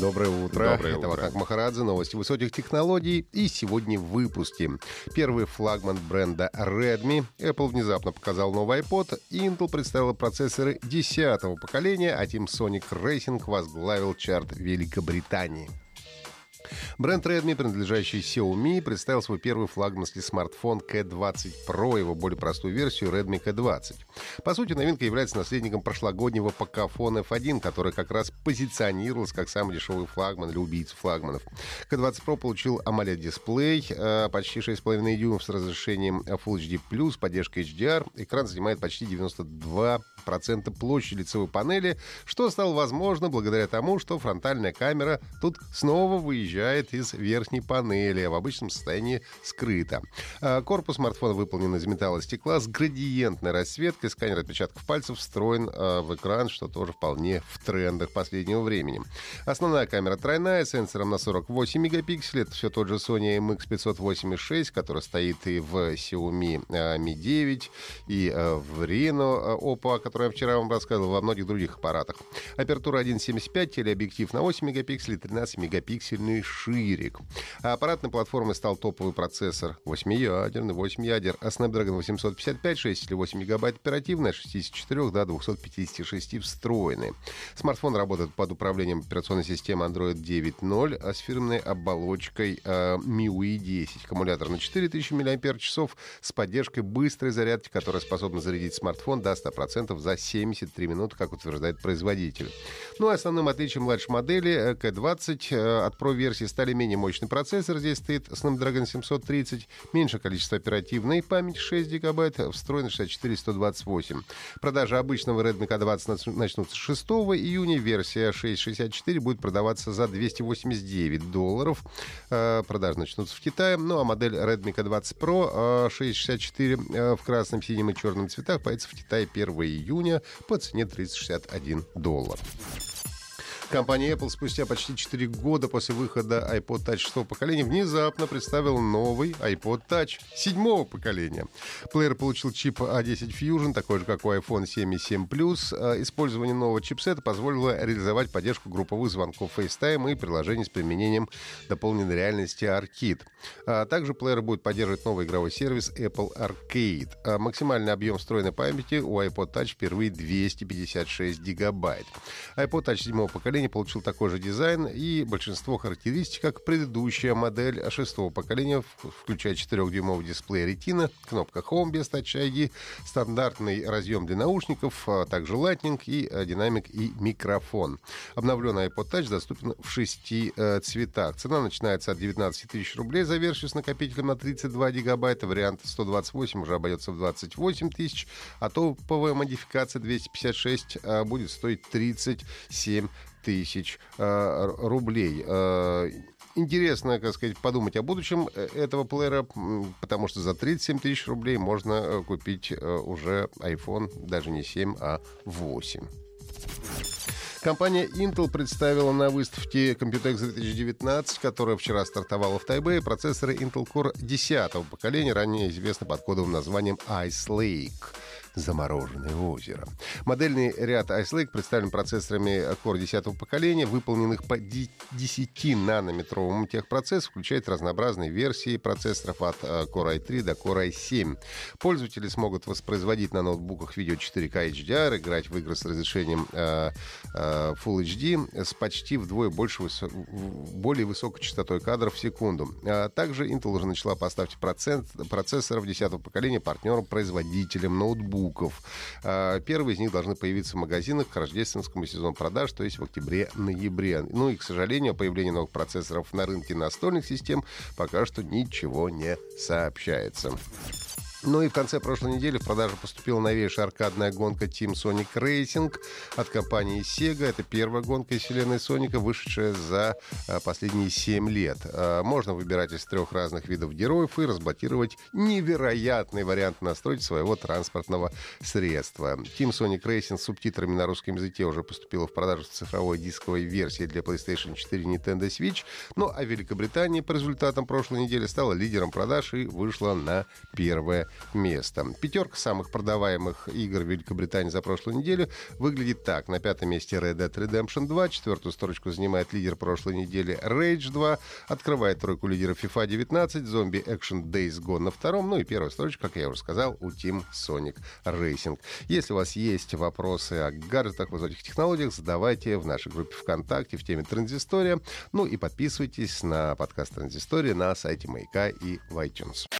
Доброе утро. Доброе Это утро. Вахтанг Махарадзе, новости высоких технологий. И сегодня в выпуске. Первый флагман бренда Redmi. Apple внезапно показал новый iPod. Intel представила процессоры 10 поколения, а Team Sonic Racing возглавил чарт Великобритании. Бренд Redmi, принадлежащий Xiaomi, представил свой первый флагманский смартфон K20 Pro, его более простую версию Redmi K20. По сути, новинка является наследником прошлогоднего Pocophone F1, который как раз позиционировался как самый дешевый флагман или убийца флагманов. K20 Pro получил AMOLED-дисплей, э, почти 6,5 дюймов с разрешением Full HD+, поддержкой HDR. Экран занимает почти 92% площади лицевой панели, что стало возможно благодаря тому, что фронтальная камера тут снова выезжает из верхней панели, а в обычном состоянии скрыта. А, Корпус смартфона выполнен из металла и стекла с градиентной расцветкой. Сканер отпечатков пальцев встроен а, в экран, что тоже вполне в трендах последнего времени. Основная камера тройная, сенсором на 48 мегапикселей. Это все тот же Sony MX586, который стоит и в Xiaomi а, Mi 9, и в Reno Oppo, о я вчера вам рассказывал, во многих других аппаратах. Апертура 1.75, телеобъектив на 8 мегапикселей, 13-мегапиксельный ширик. А аппаратной платформой стал топовый процессор 8-ядерный, 8 ядер, а Snapdragon 855, 6 или 8 гигабайт оперативной, от 64 до 256 встроенный. Смартфон работает под управлением операционной системы Android 9.0 а с фирменной оболочкой э, MIUI 10. Аккумулятор на 4000 мАч с поддержкой быстрой зарядки, которая способна зарядить смартфон до 100% за 73 минуты, как утверждает производитель. Ну и основным отличием младшей модели э, K20 э, от Pro версии стали менее мощный процессор. Здесь стоит Snapdragon 730, меньше количество оперативной памяти 6 гигабайт, встроена 64 128. Продажи обычного Redmi K20 нач- начнутся 6 июня. Версия 664 будет продаваться за 289 долларов. Э, Продажи начнутся в Китае. Ну а модель Redmi K20 Pro э, 664 э, в красном, синем и черном цветах появится в Китае 1 июня по цене 361 доллар. Компания Apple спустя почти 4 года после выхода iPod Touch 6 поколения внезапно представила новый iPod Touch 7 поколения. Плеер получил чип A10 Fusion, такой же, как у iPhone 7 и 7 Plus. А Использование нового чипсета позволило реализовать поддержку групповых звонков FaceTime и приложений с применением дополненной реальности Arcade. А также плеер будет поддерживать новый игровой сервис Apple Arcade. А максимальный объем встроенной памяти у iPod Touch впервые 256 гигабайт. iPod Touch 7 поколения получил такой же дизайн и большинство характеристик, как предыдущая модель шестого поколения, включая 4-дюймовый дисплей Retina, кнопка Home без Touch ID, стандартный разъем для наушников, а также Lightning и э, динамик и микрофон. Обновленный iPod Touch доступен в шести э, цветах. Цена начинается от 19 тысяч рублей за версию с накопителем на 32 гигабайта. Вариант 128 уже обойдется в 28 тысяч, а топовая модификация 256 э, будет стоить 37 тысяч э, рублей. Э, Интересно, как сказать, подумать о будущем э, этого плеера, потому что за 37 тысяч рублей можно купить уже iPhone даже не 7, а 8. Компания Intel представила на выставке Computex 2019, которая вчера стартовала в Тайбэе, процессоры Intel Core 10 поколения, ранее известны под кодовым названием Ice Lake. Замороженное озеро. Модельный ряд Ice Lake представлен процессорами Core 10 поколения, выполненных по ди- 10-нанометровому техпроцессу, включает разнообразные версии процессоров от э, Core i3 до Core i7. Пользователи смогут воспроизводить на ноутбуках видео 4К HDR, играть в игры с разрешением э, э, Full HD с почти вдвое больше высо- более высокой частотой кадров в секунду. А также Intel уже начала поставки процент, процессоров 10 поколения партнерам-производителям ноутбуков. А, Первые из них должны появиться в магазинах к рождественскому сезону продаж, то есть в октябре-ноябре. Ну и, к сожалению, о появлении новых процессоров на рынке настольных систем пока что ничего не сообщается. Ну и в конце прошлой недели в продажу поступила новейшая аркадная гонка Team Sonic Racing от компании Sega. Это первая гонка из вселенной Соника, вышедшая за а, последние 7 лет. А, можно выбирать из трех разных видов героев и разблокировать невероятный вариант настройки своего транспортного средства. Team Sonic Racing с субтитрами на русском языке уже поступила в продажу в цифровой дисковой версии для PlayStation 4 и Nintendo Switch. Ну а Великобритания по результатам прошлой недели стала лидером продаж и вышла на первое место. Пятерка самых продаваемых игр Великобритании за прошлую неделю выглядит так. На пятом месте Red Dead Redemption 2, четвертую строчку занимает лидер прошлой недели Rage 2, открывает тройку лидеров FIFA 19, Zombie Action Days Gone на втором, ну и первая строчка, как я уже сказал, у Team Sonic Racing. Если у вас есть вопросы о гаджетах, высоких технологиях, задавайте в нашей группе ВКонтакте в теме Транзистория. Ну и подписывайтесь на подкаст Транзистория на сайте Маяка и в iTunes.